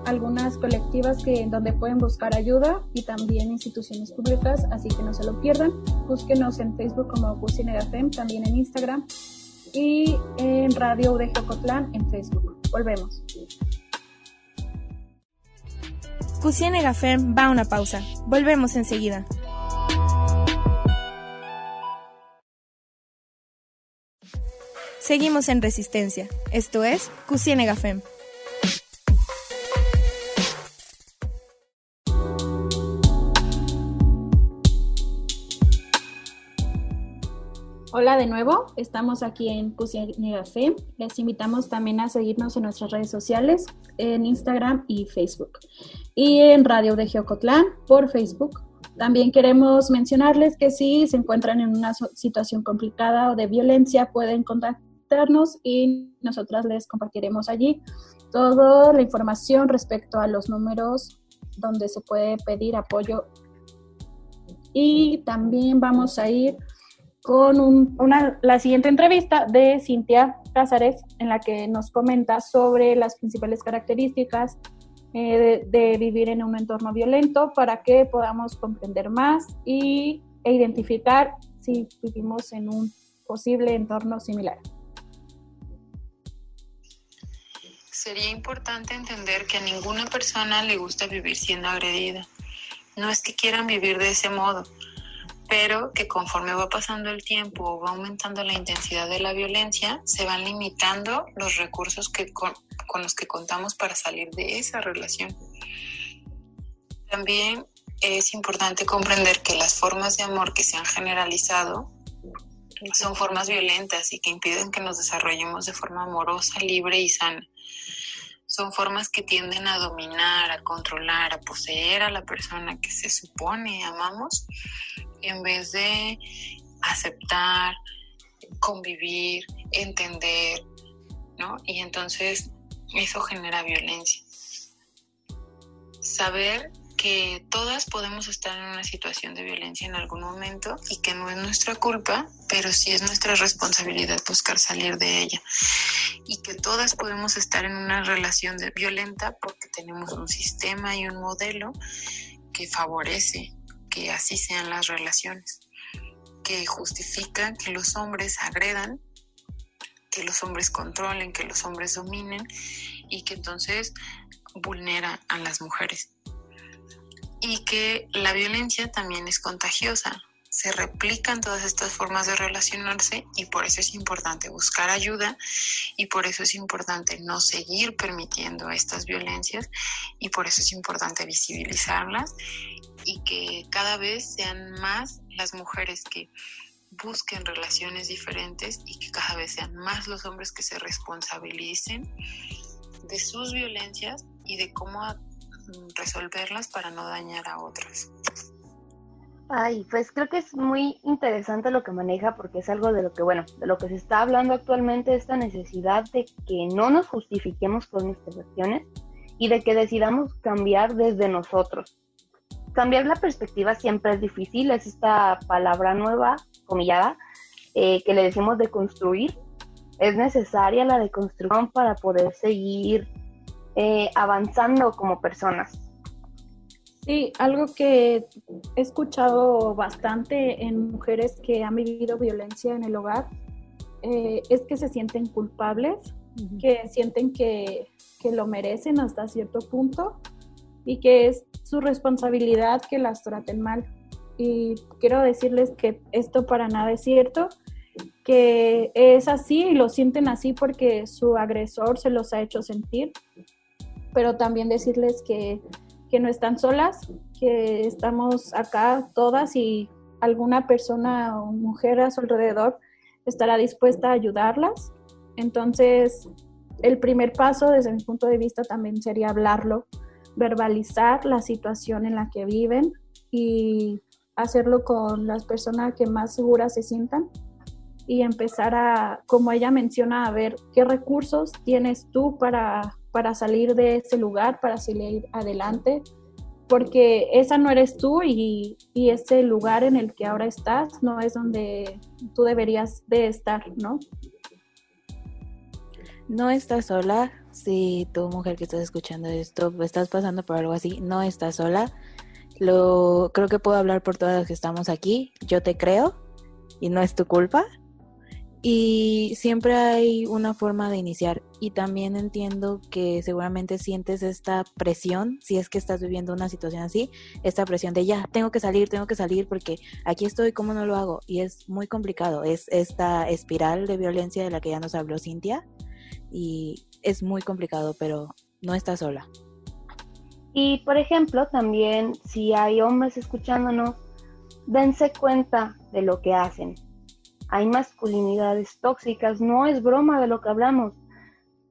algunas colectivas que donde pueden buscar ayuda y también instituciones públicas, así que no se lo pierdan. Búsquenos en Facebook como Cucinegafem, también en Instagram y en Radio de Jocotlán en Facebook. Volvemos. Cucinegafem va a una pausa. Volvemos enseguida. Seguimos en Resistencia. Esto es Cucinegafem. Hola de nuevo, estamos aquí en Cucinega Fe. Les invitamos también a seguirnos en nuestras redes sociales, en Instagram y Facebook. Y en Radio de Geocotlán por Facebook. También queremos mencionarles que si se encuentran en una situación complicada o de violencia, pueden contactarnos y nosotras les compartiremos allí toda la información respecto a los números donde se puede pedir apoyo. Y también vamos a ir con una, la siguiente entrevista de Cintia Cázares, en la que nos comenta sobre las principales características eh, de, vivir en un entorno violento para que podamos comprender más y, e identificar si vivimos en un posible entorno similar. Sería importante entender que a ninguna persona le gusta vivir siendo agredida. No es que quieran vivir de ese modo, pero que conforme va pasando el tiempo o va aumentando la intensidad de la violencia, se van limitando los recursos con, los que contamos para salir de esa relación. También es importante comprender que las formas de amor que se han generalizado son formas violentas y que impiden que nos desarrollemos de forma amorosa, libre y sana. Son formas que tienden a dominar, a controlar, a poseer a la persona que se supone amamos en vez de aceptar, convivir, entender, ¿no? Y entonces eso genera violencia. Saber que todas podemos estar en una situación de violencia en algún momento y que no es nuestra culpa, pero sí es nuestra responsabilidad buscar salir de ella. Y que todas podemos estar en una relación violenta porque tenemos un sistema y un modelo que favorece que así sean las relaciones, que justifica que los hombres agredan, que los hombres controlen, que los hombres dominen y que entonces vulnera a las mujeres y que la violencia también es contagiosa. Se replican todas estas formas de relacionarse y por eso es importante buscar ayuda y por eso es importante no seguir permitiendo estas violencias y por eso es importante visibilizarlas y que cada vez sean más las mujeres que busquen relaciones diferentes y que cada vez sean más los hombres que se responsabilicen de sus violencias y de cómo resolverlas para no dañar a otras. Ay, pues creo que es muy interesante lo que maneja porque es algo de lo que, bueno, de lo que se está hablando actualmente, esta necesidad de que no nos justifiquemos con nuestras acciones y de que decidamos cambiar desde nosotros. Cambiar la perspectiva siempre es difícil, es esta palabra nueva, comillada, eh, que le decimos de construir. Es necesaria la deconstrucción para poder seguir eh, avanzando como personas. Sí, algo que he escuchado bastante en mujeres que han vivido violencia en el hogar eh, es que se sienten culpables, que sienten que, que lo merecen hasta cierto punto y que es su responsabilidad que las traten mal. Y quiero decirles que esto para nada es cierto, que es así y lo sienten así porque su agresor se los ha hecho sentir pero también decirles que, no están solas, que estamos acá todas y alguna persona o mujer a su alrededor estará dispuesta a ayudarlas. Entonces, el primer paso desde mi punto de vista también sería hablarlo, verbalizar la situación en la que viven y hacerlo con las personas que más seguras se sientan y empezar a, como ella menciona, a ver qué recursos tienes tú para para salir de ese lugar, para salir adelante, porque esa no eres tú y, y, ese lugar en el que ahora estás no es donde tú deberías de estar, ¿no? No estás sola, si tu mujer que estás escuchando esto estás pasando por algo así, no estás sola. Lo creo que puedo hablar por todas las que estamos aquí. Yo te creo y no es tu culpa. Y siempre hay una forma de iniciar. Y también entiendo que seguramente sientes esta presión, si es que estás viviendo una situación así, esta presión de ya, tengo que salir, tengo que salir porque aquí estoy, ¿cómo no lo hago? Y es muy complicado. Es esta espiral de violencia de la que ya nos habló Cintia. Y es muy complicado, pero no estás sola. Y por ejemplo, también si hay hombres escuchándonos, dense cuenta de lo que hacen hay masculinidades tóxicas, no es broma de lo que hablamos.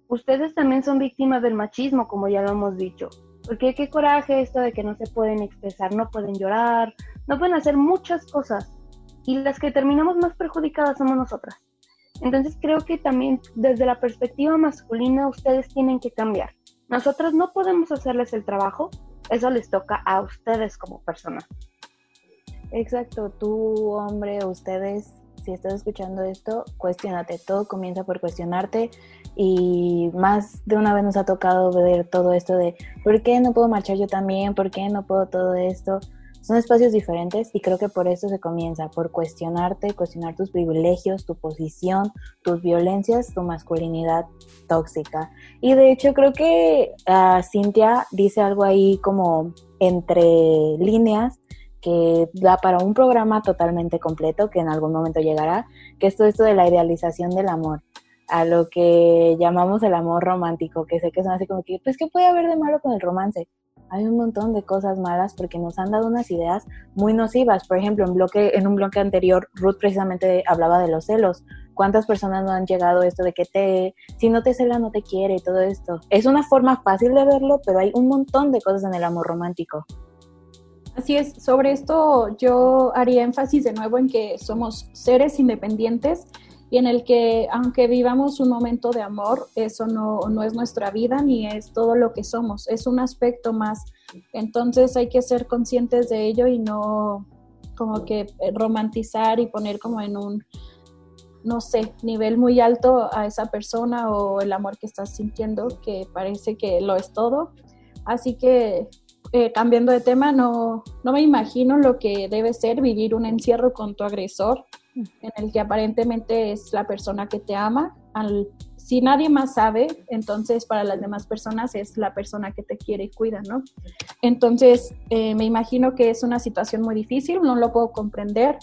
Ustedes también son víctimas del machismo, como ya lo hemos dicho. Porque qué coraje esto de que no se pueden expresar, no pueden llorar, no pueden hacer muchas cosas. Y las que terminamos más perjudicadas somos nosotras. Entonces creo que también desde la perspectiva masculina ustedes tienen que cambiar. Nosotras no podemos hacerles el trabajo, eso les toca a ustedes como personas. Exacto, tú hombre, ustedes si estás escuchando esto, cuestionate. Todo comienza por cuestionarte y más de una vez nos ha tocado ver todo esto de ¿por qué no puedo marchar yo también? ¿Por qué no puedo todo esto? Son espacios diferentes y creo que por eso se comienza, por cuestionarte, cuestionar tus privilegios, tu posición, tus violencias, tu masculinidad tóxica. Y de hecho creo que uh, Cintia dice algo ahí como entre líneas que da para un programa totalmente completo que en algún momento llegará, que es todo esto de la idealización del amor, a lo que llamamos el amor romántico, que sé que son así como que, pues, ¿qué puede haber de malo con el romance? Hay un montón de cosas malas porque nos han dado unas ideas muy nocivas. Por ejemplo, en, bloque, en un bloque anterior, Ruth precisamente hablaba de los celos. ¿Cuántas personas no han llegado a esto de que te, si no te cela, no te quiere y todo esto? Es una forma fácil de verlo, pero hay un montón de cosas en el amor romántico. Así es, sobre esto yo haría énfasis de nuevo en que somos seres independientes y en el que aunque vivamos un momento de amor, eso no, no es nuestra vida ni es todo lo que somos, es un aspecto más. Entonces hay que ser conscientes de ello y no como que romantizar y poner como en un, no sé, nivel muy alto a esa persona o el amor que estás sintiendo, que parece que lo es todo. Así que eh, cambiando de tema, no, no me imagino lo que debe ser vivir un encierro con tu agresor, en el que aparentemente es la persona que te ama. Al, si nadie más sabe, entonces para las demás personas es la persona que te quiere y cuida, ¿no? Entonces, eh, me imagino que es una situación muy difícil, no lo puedo comprender,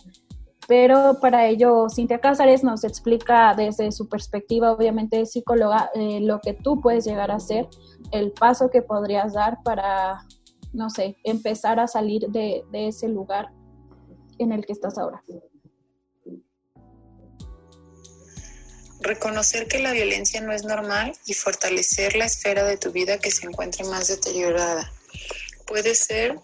pero para ello Cintia Cázares nos explica desde su perspectiva, obviamente psicóloga, eh, lo que tú puedes llegar a hacer, el paso que podrías dar para no sé, empezar a salir de, ese lugar en el que estás ahora. Reconocer que la violencia no es normal y fortalecer la esfera de tu vida que se encuentre más deteriorada. Puede ser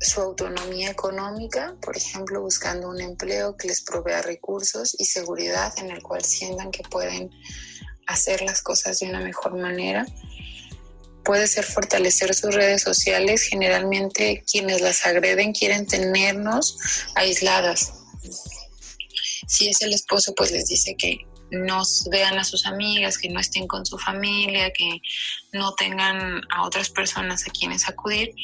su autonomía económica, por ejemplo, buscando un empleo que les provea recursos y seguridad en el cual sientan que pueden hacer las cosas de una mejor manera puede ser fortalecer sus redes sociales. Generalmente quienes las agreden quieren tenernos aisladas. Si es el esposo, pues les dice que no vean a sus amigas, que no estén con su familia, que no tengan a otras personas a quienes acudir.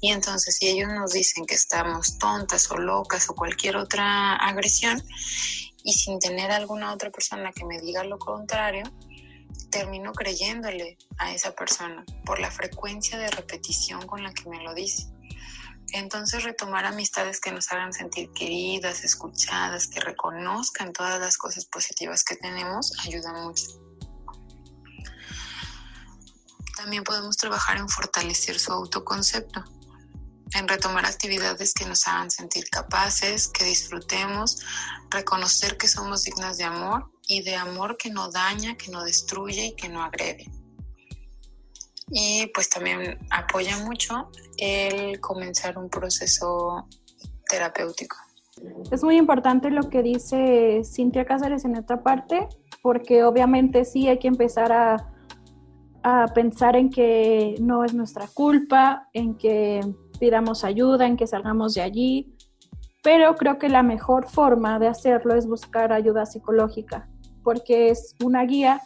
Y entonces si ellos nos dicen que estamos tontas o locas o cualquier otra agresión, y sin tener alguna otra persona que me diga lo contrario, termino creyéndole a esa persona por la frecuencia de repetición con la que me lo dice. Entonces retomar amistades que nos hagan sentir queridas, escuchadas, que reconozcan todas las cosas positivas que tenemos, ayuda mucho. También podemos trabajar en fortalecer su autoconcepto, en retomar actividades que nos hagan sentir capaces, que disfrutemos, reconocer que somos dignas de amor y de amor que no daña, que no destruye y que no agrede. Y pues también apoya mucho el comenzar un proceso terapéutico. Es muy importante lo que dice Cintia Cáceres en esta parte, porque obviamente sí hay que empezar a, a pensar en que no es nuestra culpa, en que pidamos ayuda, en que salgamos de allí, pero creo que la mejor forma de hacerlo es buscar ayuda psicológica porque es una guía.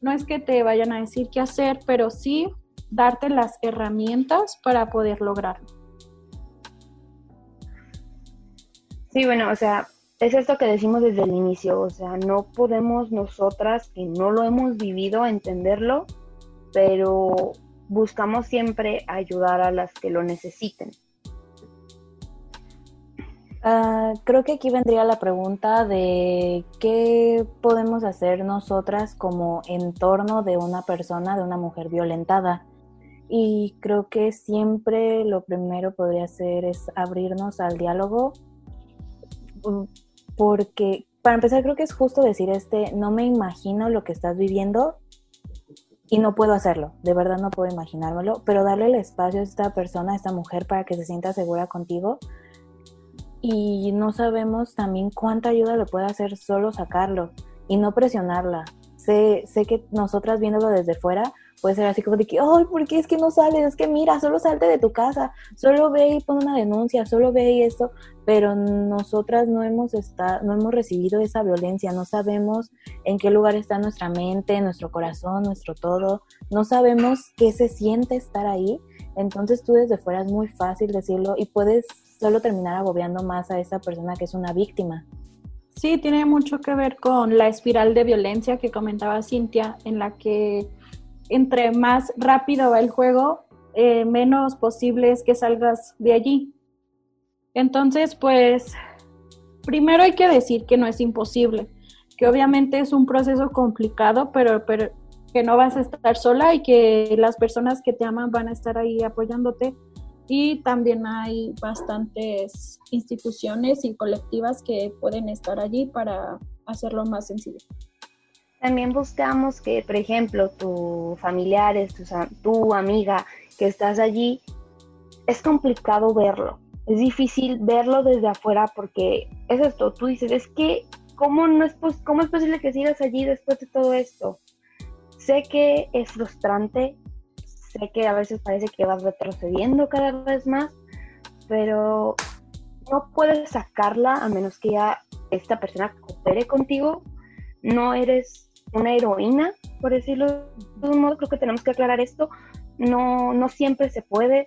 No es que te vayan a decir qué hacer, pero sí darte las herramientas para poder lograrlo. Sí, bueno, o sea, es esto que decimos desde el inicio, o sea, no podemos nosotras que no lo hemos vivido entenderlo, pero buscamos siempre ayudar a las que lo necesiten. Ah, creo que aquí vendría la pregunta de qué podemos hacer nosotras como entorno de una persona, de una mujer violentada. Y creo que siempre lo primero podría ser es abrirnos al diálogo, mm, porque para empezar creo que es justo decir este, no me imagino lo que estás viviendo y no puedo hacerlo, de verdad no puedo imaginármelo, pero darle el espacio a esta persona, a esta mujer para que se sienta segura contigo y no sabemos también cuánta ayuda le puede hacer solo sacarlo y no presionarla. Sé, sé que nosotras viéndolo desde fuera puede ser así como de que, ay, ¿por qué es que no sales? Es que mira, solo salte de tu casa, solo ve y pon una denuncia, solo ve y esto, pero nosotras no hemos, estado, no hemos recibido esa violencia, no sabemos en qué lugar está nuestra mente, nuestro corazón, nuestro todo, no sabemos qué se siente estar ahí, entonces tú desde fuera es muy fácil decirlo y puedes solo terminar agobiando más a esa persona que es una víctima. Sí, tiene mucho que ver con la espiral de violencia que comentaba Cintia, en la que entre más rápido va el juego, eh, menos posible es que salgas de allí. Entonces, pues, primero hay que decir que no es imposible, que obviamente es un proceso complicado, pero, pero que no vas a estar sola y que las personas que te aman van a estar ahí apoyándote y también hay bastantes instituciones y colectivas que pueden estar allí para hacerlo más sencillo. También buscamos que, por ejemplo, tu familiares, tu, tu amiga que estás allí, es complicado verlo. Es difícil verlo desde afuera porque es esto, tú dices, es que ¿cómo, no es, ¿cómo es posible que sigas allí después de todo esto? Sé que es frustrante, sé que a veces parece que vas retrocediendo cada vez más, pero no puedes sacarla a menos que ya esta persona coopere contigo. No eres una heroína, por decirlo de un modo, creo que tenemos que aclarar esto. No, no siempre se puede,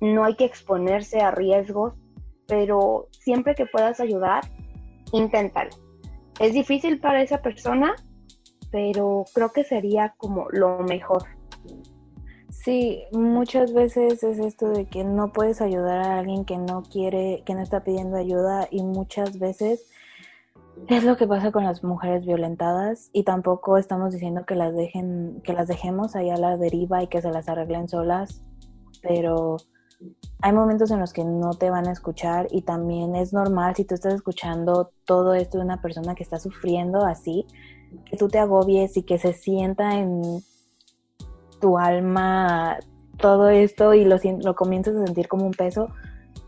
no hay que exponerse a riesgos, pero siempre que puedas ayudar, inténtalo. Es difícil para esa persona, pero creo que sería como lo mejor. Sí, muchas veces es esto de que no puedes ayudar a alguien que no quiere, que no está pidiendo ayuda y muchas veces es lo que pasa con las mujeres violentadas y tampoco estamos diciendo que las dejen, que las dejemos ahí a la deriva y que se las arreglen solas, pero hay momentos en los que no te van a escuchar y también es normal si tú estás escuchando todo esto de una persona que está sufriendo así, que tú te agobies y que se sienta en tu alma todo esto y lo, lo comienzas a sentir como un peso,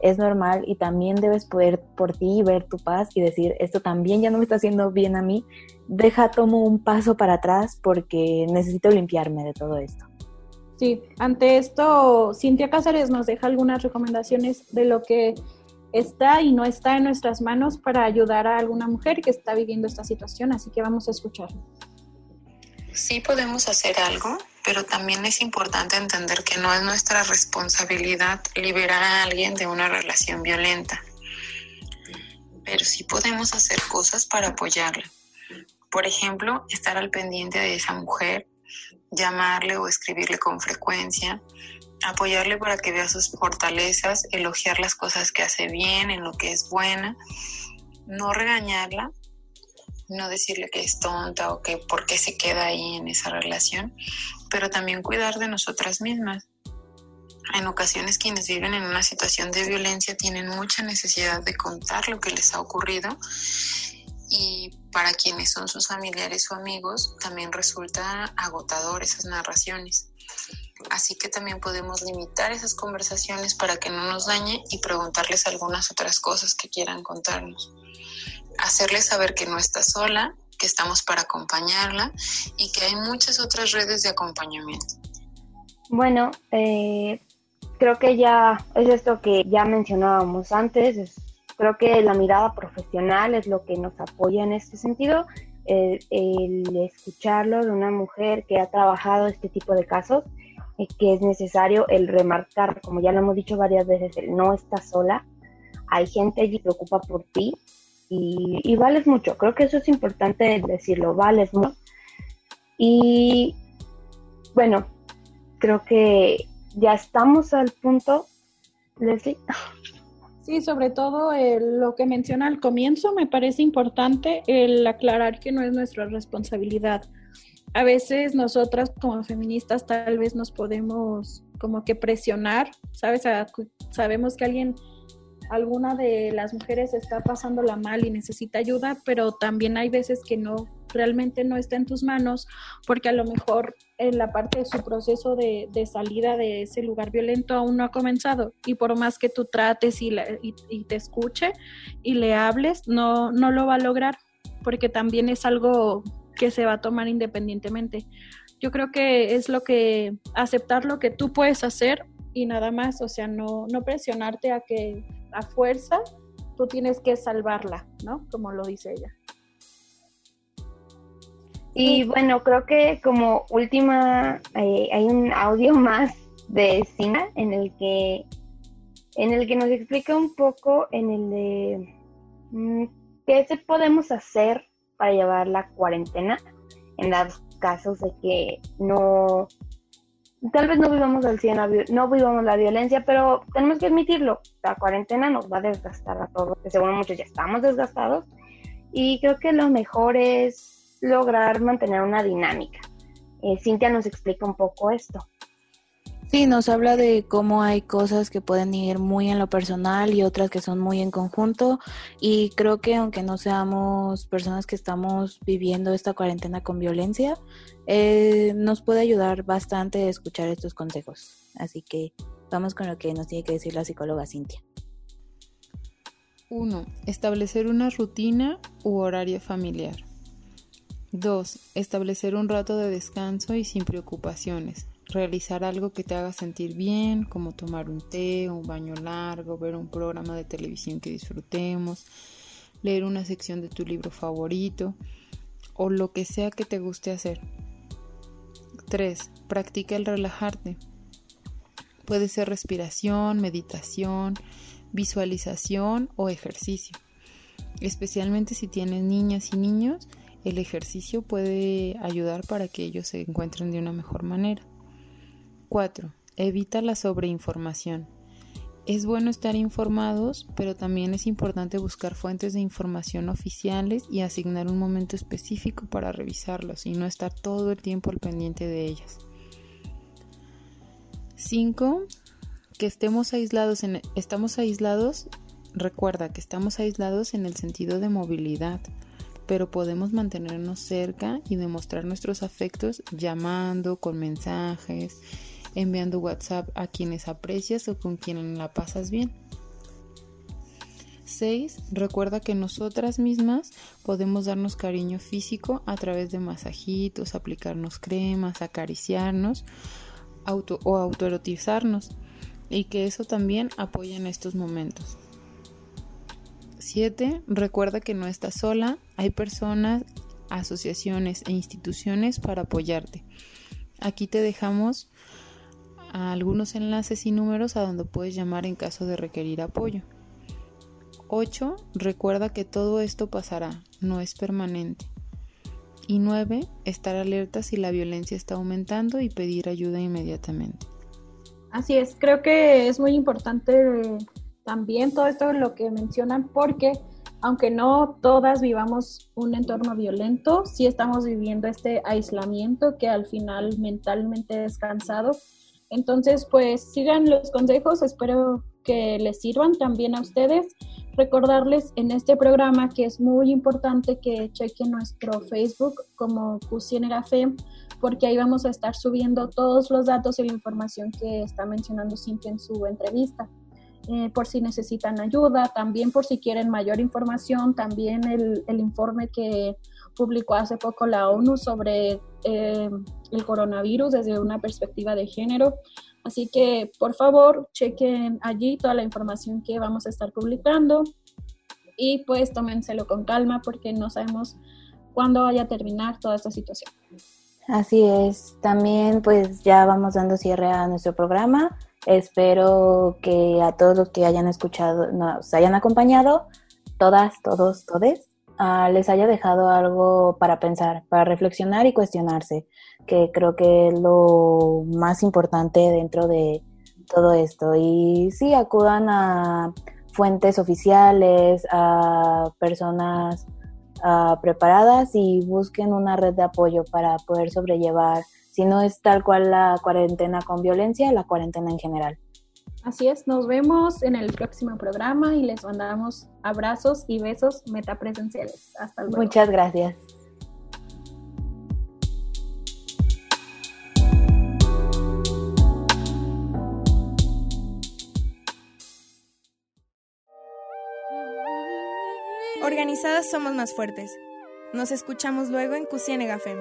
es normal y también debes poder por ti ver tu paz y decir, esto también ya no me está haciendo bien a mí, deja, tomo un paso para atrás porque necesito limpiarme de todo esto. Sí, ante esto, Cintia Cáceres nos deja algunas recomendaciones de lo que está y no está en nuestras manos para ayudar a alguna mujer que está viviendo esta situación, así que vamos a escuchar. Sí podemos hacer algo, pero también es importante entender que no es nuestra responsabilidad liberar a alguien de una relación violenta. Pero sí podemos hacer cosas para apoyarla. Por ejemplo, estar al pendiente de esa mujer, llamarle o escribirle con frecuencia, apoyarle para que vea sus fortalezas, elogiar las cosas que hace bien, en lo que es buena, no regañarla, no decirle que es tonta o que por qué se queda ahí en esa relación, pero también cuidar de nosotras mismas. En ocasiones quienes viven en una situación de violencia tienen mucha necesidad de contar lo que les ha ocurrido y para quienes son sus familiares o amigos también resulta agotador esas narraciones. Así que también podemos limitar esas conversaciones para que no nos dañe y preguntarles algunas otras cosas que quieran contarnos. Hacerles saber que no está sola que estamos para acompañarla y que hay muchas otras redes de acompañamiento. Bueno, eh, creo que ya es esto que ya mencionábamos antes. creo que la mirada profesional es lo que nos apoya en este sentido. El, escucharlo de una mujer que ha trabajado este tipo de casos, eh, que es necesario el remarcar, como ya lo hemos dicho varias veces, el no está sola. Hay gente que preocupa por ti y, vales mucho. Creo que eso es importante decirlo, vales mucho. Y bueno, creo que ya estamos al punto, Leslie. Sí, sobre todo lo que menciona al comienzo, me parece importante el aclarar que no es nuestra responsabilidad. A veces nosotras como feministas tal vez nos podemos como que presionar, ¿sabes? sabemos que alguien alguna de las mujeres está pasándola mal y necesita ayuda, pero también hay veces que no, realmente no está en tus manos, porque a lo mejor en la parte de su proceso de, salida de ese lugar violento aún no ha comenzado. Y por más que tú trates y, y, te escuche y le hables, no, no lo va a lograr, porque también es algo que se va a tomar independientemente. Yo creo que es lo que aceptar lo que tú puedes hacer y nada más, o sea, no, no presionarte a que a fuerza tú tienes que salvarla, ¿no? Como lo dice ella. Y bueno, creo que como última eh, hay un audio más de Sina en el que en el que nos explica un poco en el de mm, qué se podemos hacer para llevar la cuarentena en los casos de que no tal vez no vivamos al 100, no vivamos la violencia, pero tenemos que admitirlo, la cuarentena nos va a desgastar a todos, que seguro muchos ya estamos desgastados, y creo que lo mejor es lograr mantener una dinámica. Eh, Cintia nos explica un poco esto. Sí, nos habla de cómo hay cosas que pueden ir muy en lo personal y otras que son muy en conjunto. Y creo que aunque no seamos personas que estamos viviendo esta cuarentena con violencia, eh, nos puede ayudar bastante escuchar estos consejos. Así que vamos con lo que nos tiene que decir la psicóloga Cintia. 1. Establecer una rutina u horario familiar. 2. Establecer un rato de descanso y sin preocupaciones. Realizar algo que te haga sentir bien, como tomar un té, un baño largo, ver un programa de televisión que disfrutemos, leer una sección de tu libro favorito o lo que sea que te guste hacer. 3. Practica el relajarte. Puede ser respiración, meditación, visualización o ejercicio. Especialmente si tienes niñas y niños, el ejercicio puede ayudar para que ellos se encuentren de una mejor manera. 4. Evita la sobreinformación. Es bueno estar informados, pero también es importante buscar fuentes de información oficiales y asignar un momento específico para revisarlos y no estar todo el tiempo al pendiente de ellas. 5. Que estemos aislados en, estamos aislados, recuerda que estamos aislados en el sentido de movilidad pero podemos mantenernos cerca y demostrar nuestros afectos llamando, con mensajes, enviando WhatsApp a quienes aprecias o con quienes la pasas bien. 6. Recuerda que nosotras mismas podemos darnos cariño físico a través de masajitos, aplicarnos cremas, acariciarnos auto o autoerotizarnos y que eso también apoya en estos momentos. 7. Recuerda que no estás sola, hay personas, asociaciones e instituciones para apoyarte. Aquí te dejamos algunos enlaces y números a donde puedes llamar en caso de requerir apoyo. 8. Recuerda que todo esto pasará, no es permanente. Y 9. Estar alerta si la violencia está aumentando y pedir ayuda inmediatamente. Así es, creo que es muy importante también todo esto lo que mencionan porque aunque no todas vivamos un entorno violento, sí estamos viviendo este aislamiento que al final mentalmente es cansado. Entonces, pues sigan los consejos, espero que les sirvan también a ustedes. Recordarles en este programa que es muy importante que chequen nuestro Facebook como Cusienega FEM, porque ahí vamos a estar subiendo todos los datos y la información que está mencionando Cintia en su entrevista. Eh, por si necesitan ayuda, también por si quieren mayor información, también el, informe que publicó hace poco la ONU sobre eh, el coronavirus desde una perspectiva de género. Así que por favor chequen allí toda la información que vamos a estar publicando y pues tómenselo con calma porque no sabemos cuándo vaya a terminar toda esta situación. Así es, también pues ya vamos dando cierre a nuestro programa. Espero que a todos los que hayan escuchado, nos hayan acompañado, todas, todos, todes, ah, les haya dejado algo para pensar, para reflexionar y cuestionarse, que creo que es lo más importante dentro de todo esto. Y sí, acudan a fuentes oficiales, a personas ah, preparadas y busquen una red de apoyo para poder sobrellevar si no es tal cual la cuarentena con violencia, la cuarentena en general. Así es, nos vemos en el próximo programa y les mandamos abrazos y besos metapresenciales. Hasta luego. Muchas gracias. Organizadas somos más fuertes. Nos escuchamos luego en Cusienega FEM.